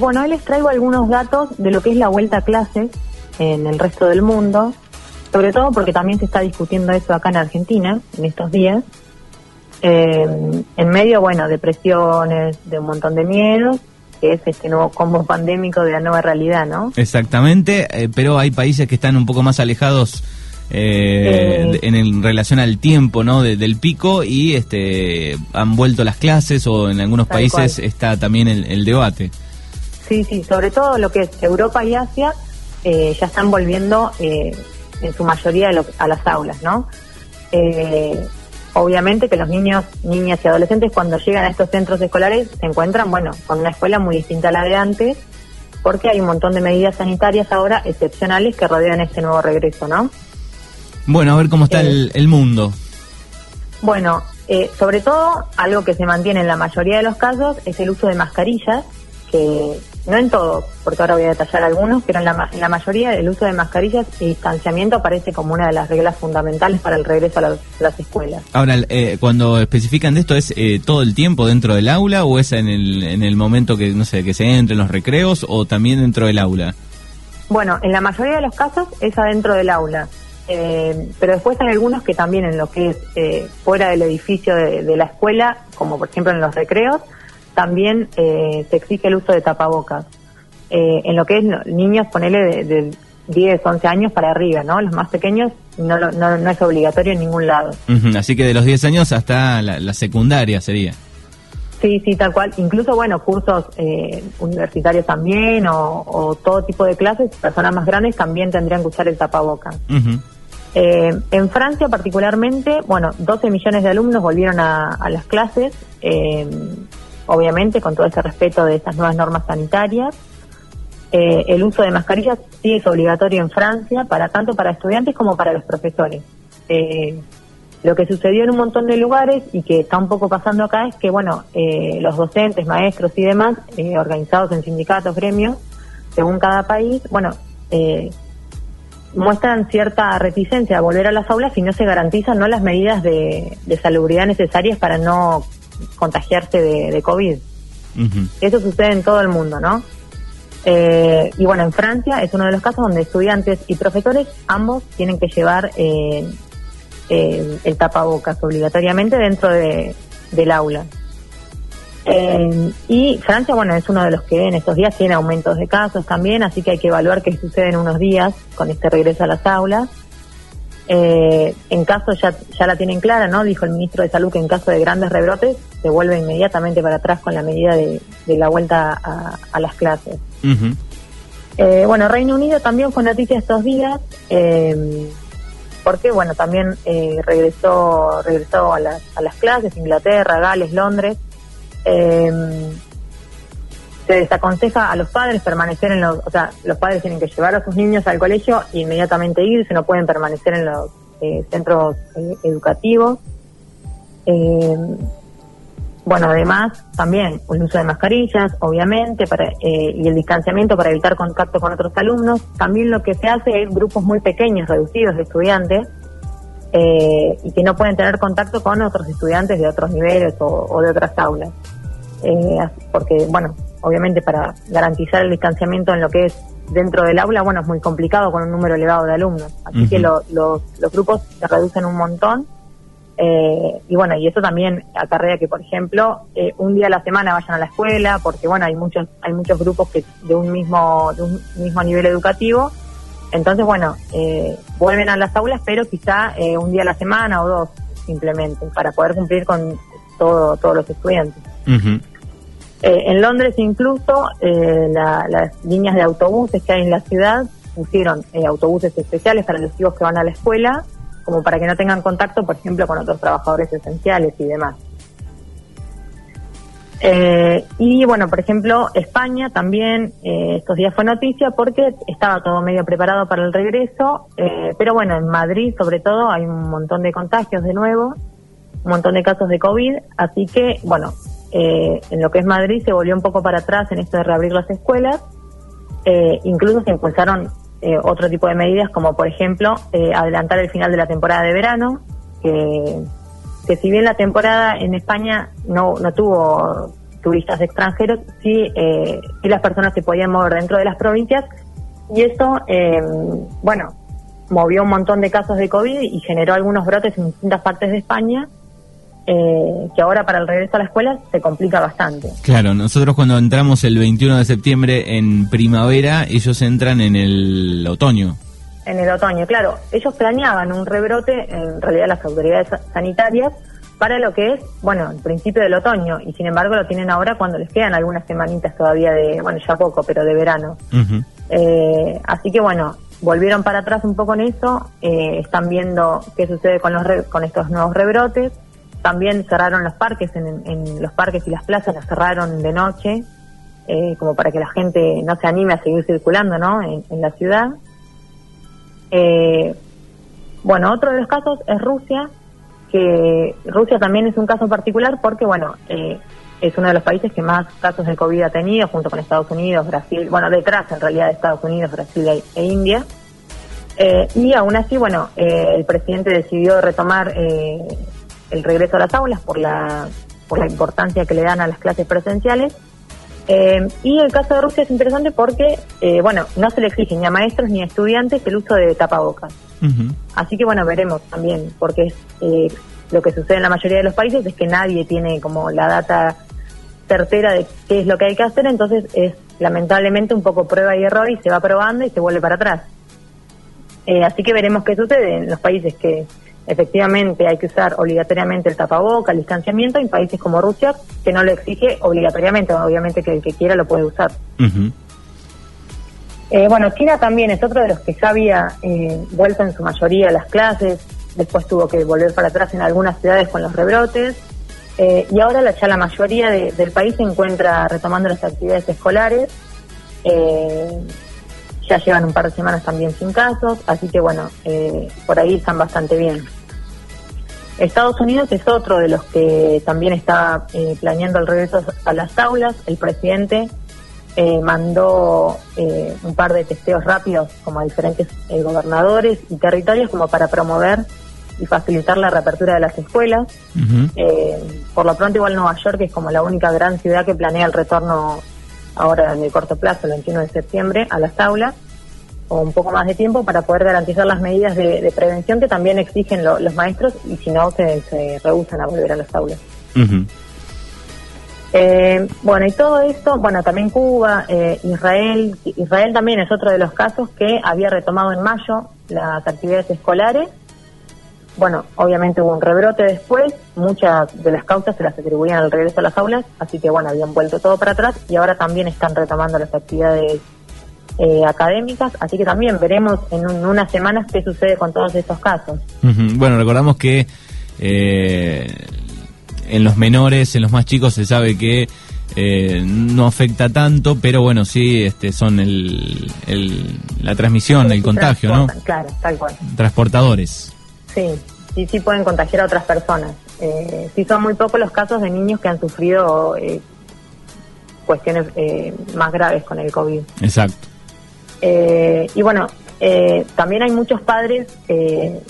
Bueno, hoy les traigo algunos datos de lo que es la vuelta a clases en el resto del mundo, sobre todo porque también se está discutiendo eso acá en Argentina en estos días. Eh, en medio, bueno, de presiones, de un montón de miedos, que es este nuevo combo pandémico de la nueva realidad, ¿no? Exactamente, eh, pero hay países que están un poco más alejados eh, en, en relación al tiempo, ¿no? de- del pico y este han vuelto las clases o en algunos países cual. está también el, el debate. Sí, sí, sobre todo lo que es Europa y Asia eh, ya están volviendo eh, en su mayoría a, lo- a las aulas, ¿no? Eh, obviamente que los niños, niñas y adolescentes cuando llegan a estos centros escolares se encuentran, bueno, con una escuela muy distinta a la de antes, porque hay un montón de medidas sanitarias ahora excepcionales que rodean este nuevo regreso, ¿no? Bueno, a ver cómo está Eh. el, el mundo. Bueno, eh, sobre todo algo que se mantiene en la mayoría de los casos es el uso de mascarillas, que no en todos, porque ahora voy a detallar algunos, pero en la, en la mayoría el uso de mascarillas y distanciamiento aparece como una de las reglas fundamentales para el regreso a las, escuelas. Ahora, eh, cuando especifican de esto, ¿es eh, todo el tiempo dentro del aula o es en el, en el momento que, no sé, que se entre en los recreos o también dentro del aula? Bueno, en la mayoría de los casos es adentro del aula, eh, pero después hay algunos que también en lo que es eh, fuera del edificio de, de la escuela, como por ejemplo en los recreos, también eh, se exige el uso de tapabocas. Eh, en lo que es niños, ponele de, de 10, 11 años para arriba, ¿no? Los más pequeños no, no, no es obligatorio en ningún lado. Así que de los 10 años hasta la, la secundaria sería. Sí, sí, tal cual. Incluso, bueno, cursos eh, universitarios también o, o todo tipo de clases, personas más grandes también tendrían que usar el tapabocas. Eh, en Francia particularmente, bueno, 12 millones de alumnos volvieron a, a las clases, eh, obviamente con todo ese respeto de estas nuevas normas sanitarias. Eh, el uso de mascarillas sí es obligatorio en Francia, para tanto para estudiantes como para los profesores. Eh, lo que sucedió en un montón de lugares y que está un poco pasando acá es que, bueno, eh, los docentes, maestros y demás, eh, organizados en sindicatos, gremios, según cada país, bueno, eh, muestran cierta reticencia a volver a las aulas si no se garantizan no las medidas de, de salubridad necesarias para no contagiarse de, de COVID. Eso sucede en todo el mundo, ¿no? Eh, y bueno, en Francia es uno de los casos donde estudiantes y profesores ambos tienen que llevar eh, eh, el tapabocas obligatoriamente dentro de, del aula. Eh, y Francia, bueno, es uno de los que en estos días tiene aumentos de casos también, así que hay que evaluar qué sucede en unos días con este regreso a las aulas. Eh, en caso, ya, ya la tienen clara, ¿no? Dijo el ministro de Salud que en caso de grandes rebrotes se vuelve inmediatamente para atrás con la medida de, de la vuelta a, a las clases. Eh, bueno, Reino Unido también fue noticia estos días, eh, porque bueno, también eh, regresó regresó a las, a las clases, Inglaterra, Gales, Londres. Eh, se desaconseja a los padres permanecer en los, o sea, los padres tienen que llevar a sus niños al colegio e inmediatamente irse, no pueden permanecer en los eh, centros educativos. Eh, bueno, además, también el uso de mascarillas, obviamente, para, eh, y el distanciamiento para evitar contacto con otros alumnos. También lo que se hace es grupos muy pequeños, reducidos de estudiantes, eh, y que no pueden tener contacto con otros estudiantes de otros niveles o, o de otras aulas. Eh, porque, bueno, obviamente para garantizar el distanciamiento en lo que es dentro del aula, bueno, es muy complicado con un número elevado de alumnos. Así que lo- los, los grupos se reducen un montón. Eh, y bueno, y eso también acarrea que, por ejemplo, eh, un día a la semana vayan a la escuela, porque bueno, hay muchos, hay muchos grupos que de un mismo, de un mismo nivel educativo. Entonces, bueno, eh, vuelven a las aulas, pero quizá eh, un día a la semana o dos, simplemente, para poder cumplir con todo, todos los estudiantes. Eh, en Londres incluso eh, la- las líneas de autobuses que hay en la ciudad pusieron eh, autobuses especiales para los chicos que van a la escuela, como para que no tengan contacto, por ejemplo, con otros trabajadores esenciales y demás. Eh, y bueno, por ejemplo, España también eh, estos días fue noticia porque estaba todo medio preparado para el regreso, eh, pero bueno, en Madrid sobre todo hay un montón de contagios de nuevo, un montón de casos de COVID, así que bueno, eh, en lo que es Madrid se volvió un poco para atrás en esto de reabrir las escuelas, incluso se impulsaron eh, otro tipo de medidas como por ejemplo eh, adelantar el final de la temporada de verano, que que si bien la temporada en España no, no tuvo turistas extranjeros, sí, eh, las personas se podían mover dentro de las provincias y eso, eh, bueno, movió un montón de casos de COVID y generó algunos brotes en distintas partes de España. Eh, que ahora para el regreso a la escuela se complica bastante. Claro, nosotros cuando entramos el 21 de septiembre en primavera, ellos entran en el otoño. En el otoño, claro. Ellos planeaban un rebrote, en realidad las autoridades sanitarias, para lo que es, bueno, el principio del otoño, y sin embargo lo tienen ahora cuando les quedan algunas semanitas todavía de, bueno, ya poco, pero de verano. Eh, así que bueno, volvieron para atrás un poco en eso, eh, están viendo qué sucede con, los con estos nuevos rebrotes, también cerraron los parques, en, los parques y las plazas las cerraron de noche, eh, como para que la gente no se anime a seguir circulando, ¿no? En, la ciudad. bueno, otro de los casos es Rusia, que Rusia también es un caso particular porque, bueno, eh, es uno de los países que más casos de COVID ha tenido, junto con Estados Unidos, Brasil, bueno, detrás en realidad de Estados Unidos, Brasil e, e India. Eh, y aún así, bueno, eh, el presidente decidió retomar el regreso a las aulas por la, por la importancia que le dan a las clases presenciales. y el caso de Rusia es interesante porque, bueno, no se le exige ni a maestros ni a estudiantes el uso de tapabocas. Así que bueno, veremos también, porque eh, lo que sucede en la mayoría de los países es que nadie tiene como la data certera de qué es lo que hay que hacer, entonces es lamentablemente un poco prueba y error y se va probando y se vuelve para atrás. Eh, así que veremos qué sucede en los países que efectivamente hay que usar obligatoriamente el tapaboca, el distanciamiento, en países como Rusia que no lo exige obligatoriamente, obviamente que el que quiera lo puede usar. Eh, bueno, China también es otro de los que ya había eh, vuelto en su mayoría a las clases, después tuvo que volver para atrás en algunas ciudades con los rebrotes, eh, y ahora la, ya la mayoría del país se encuentra retomando las actividades escolares, ya llevan un par de semanas también sin casos, así que bueno, por ahí están bastante bien. Estados Unidos es otro de los que también está planeando el regreso a las aulas, el presidente eh, mandó eh, un par de testeos rápidos como a diferentes eh, gobernadores y territorios como para promover y facilitar la reapertura de las escuelas. por lo pronto igual Nueva York es como la única gran ciudad que planea el retorno ahora en el corto plazo, el 21 de septiembre, a las aulas o un poco más de tiempo para poder garantizar las medidas de, prevención que también exigen los maestros y si no se, se rehusan a volver a las aulas. Eh, bueno, y todo esto, bueno, también Cuba, eh, Israel, Israel también es otro de los casos que había retomado en mayo las actividades escolares. Bueno, obviamente hubo un rebrote después, muchas de las causas se las atribuían al regreso a las aulas, así que bueno, habían vuelto todo para atrás y ahora también están retomando las actividades eh, académicas, así que también veremos en unas semanas qué sucede con todos estos casos. Bueno, recordamos que eh, en los menores, en los más chicos se sabe que eh, no afecta tanto, pero bueno, sí este, son el, la transmisión, el contagio, ¿no? Claro, tal cual. Transportadores. Sí, sí, sí pueden contagiar a otras personas. Eh, sí son muy pocos los casos de niños que han sufrido eh, cuestiones eh, más graves con el COVID. Exacto. Y bueno, eh, también hay muchos padres que,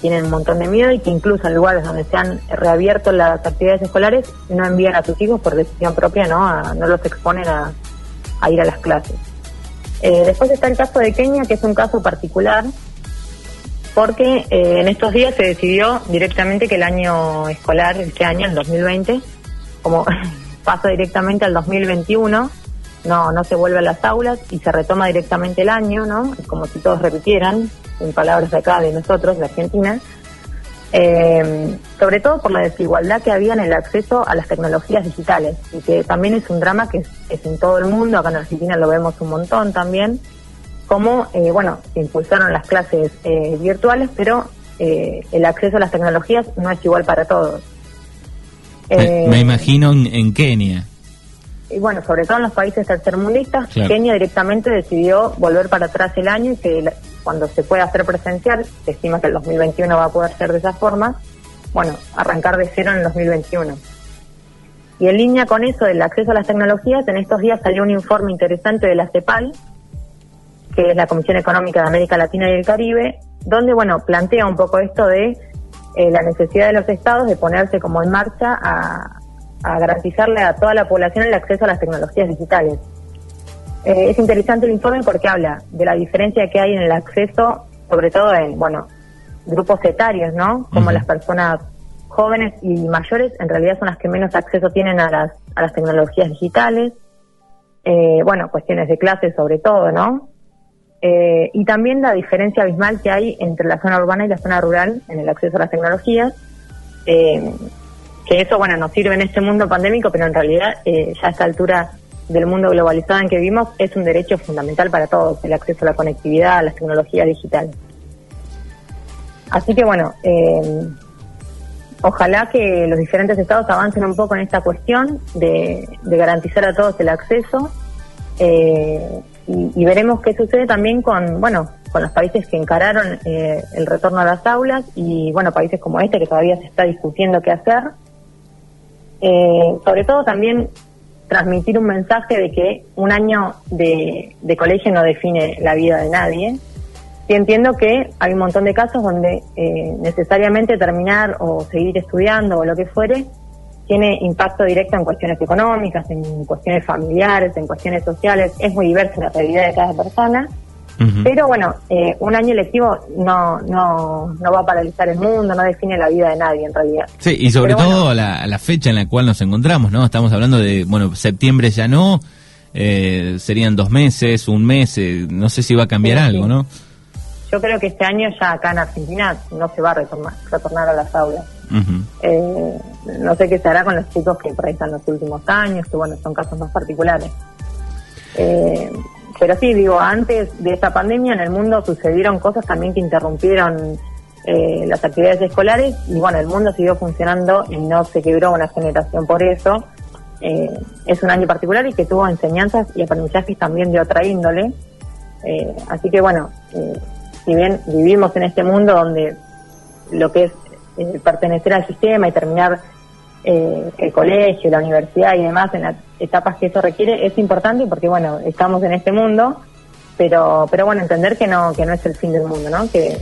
tienen un montón de miedo y que incluso en lugares donde se han reabierto las actividades escolares no envían a sus hijos por decisión propia, no, no los exponen a, ir a las clases. Eh, después está el caso de Kenia, que es un caso particular, porque eh, en estos días se decidió directamente que el año escolar, este año, el 2020, como pasa directamente al 2021, no, no se vuelve a las aulas y se retoma directamente el año, ¿no? Es como si todos repitieran, en palabras de acá, de nosotros, de Argentina, eh, sobre todo por la desigualdad que había en el acceso a las tecnologías digitales y que también es un drama que es, en todo el mundo, acá en Argentina lo vemos un montón también, como, eh, bueno, se impulsaron las clases eh, virtuales, pero el acceso a las tecnologías no es igual para todos. me, imagino en Kenia y bueno, sobre todo en los países tercermundistas, Kenia directamente decidió volver para atrás el año y que cuando se pueda hacer presencial, se estima que el 2021 va a poder ser de esa forma, bueno, arrancar de cero en el 2021. Y en línea con eso del acceso a las tecnologías, en estos días salió un informe interesante de la CEPAL, que es la Comisión Económica de América Latina y el Caribe, donde, bueno, plantea un poco esto de eh, la necesidad de los estados de ponerse como en marcha a, a garantizarle a toda la población el acceso a las tecnologías digitales. Eh, es interesante el informe porque habla de la diferencia que hay en el acceso, sobre todo en, bueno, grupos etarios, ¿no? Como las personas jóvenes y mayores, en realidad son las que menos acceso tienen a las, a las tecnologías digitales. Eh, bueno, cuestiones de clase sobre todo, ¿no? Eh, y también la diferencia abismal que hay entre la zona urbana y la zona rural en el acceso a las tecnologías. Eh, eso, bueno, nos sirve en este mundo pandémico, pero en realidad ya a esta altura del mundo globalizado en que vivimos es un derecho fundamental para todos, el acceso a la conectividad, a las tecnologías digitales. Así que bueno, eh, ojalá que los diferentes estados avancen un poco en esta cuestión de, garantizar a todos el acceso eh, y, veremos qué sucede también con, bueno, con los países que encararon eh, el retorno a las aulas y, bueno, países como este que todavía se está discutiendo qué hacer. Sobre todo también transmitir un mensaje de que un año de, colegio no define la vida de nadie. Sí entiendo que hay un montón de casos donde eh, necesariamente terminar o seguir estudiando o lo que fuere tiene impacto directo en cuestiones económicas, en cuestiones familiares, en cuestiones sociales. Es muy diversa la realidad de cada persona. Pero bueno, eh, un año lectivo no, no, no va a paralizar el mundo, no define la vida de nadie en realidad. Sí, y sobre todo la, la, fecha en la cual nos encontramos, ¿no? Estamos hablando de, bueno, septiembre ya no, eh, serían dos meses, un mes, eh, no sé si va a cambiar algo, ¿no? Yo creo que este año ya acá en Argentina no se va a retornar, retornar a las aulas. no sé qué se hará con los chicos que por ahí están los últimos años, que bueno, son casos más particulares. Eh, pero sí, digo, antes de esta pandemia en el mundo sucedieron cosas también que interrumpieron eh, las actividades escolares y bueno, el mundo siguió funcionando y no se quebró una generación por eso. Eh, es un año particular y que tuvo enseñanzas y aprendizajes también de otra índole. Eh, así que bueno, si bien vivimos en este mundo donde lo que es pertenecer al sistema y terminar eh, el colegio, la universidad y demás en las etapas que eso requiere es importante porque bueno estamos en este mundo, pero pero bueno entender que no que no es el fin del mundo, ¿no? Que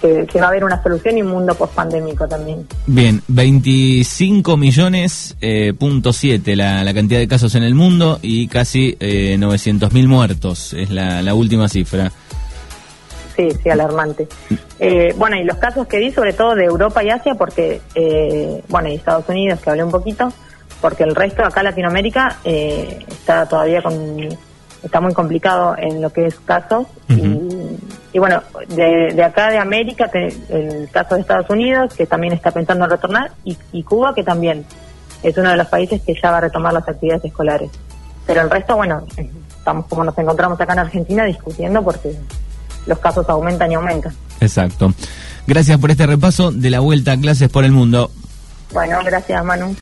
que, va a haber una solución y un mundo post-pandémico también. Bien, 25 millones, eh, punto 7 la, la, cantidad de casos en el mundo y casi eh, 900 mil muertos, es la, la última cifra sí, sí, alarmante. Eh, bueno, y los casos que vi, sobre todo de Europa y Asia, porque, eh, bueno, y Estados Unidos, que hablé un poquito, porque el resto acá Latinoamérica eh, está todavía con, está muy complicado en lo que es casos. y, bueno, de, acá de América, el caso de Estados Unidos, que también está pensando en retornar, y, y Cuba, que también es uno de los países que ya va a retomar las actividades escolares. Pero el resto, bueno, estamos como nos encontramos acá en Argentina discutiendo porque los casos aumentan y aumentan. Exacto. Gracias por este repaso de la vuelta a clases por el mundo. Bueno, gracias Manu.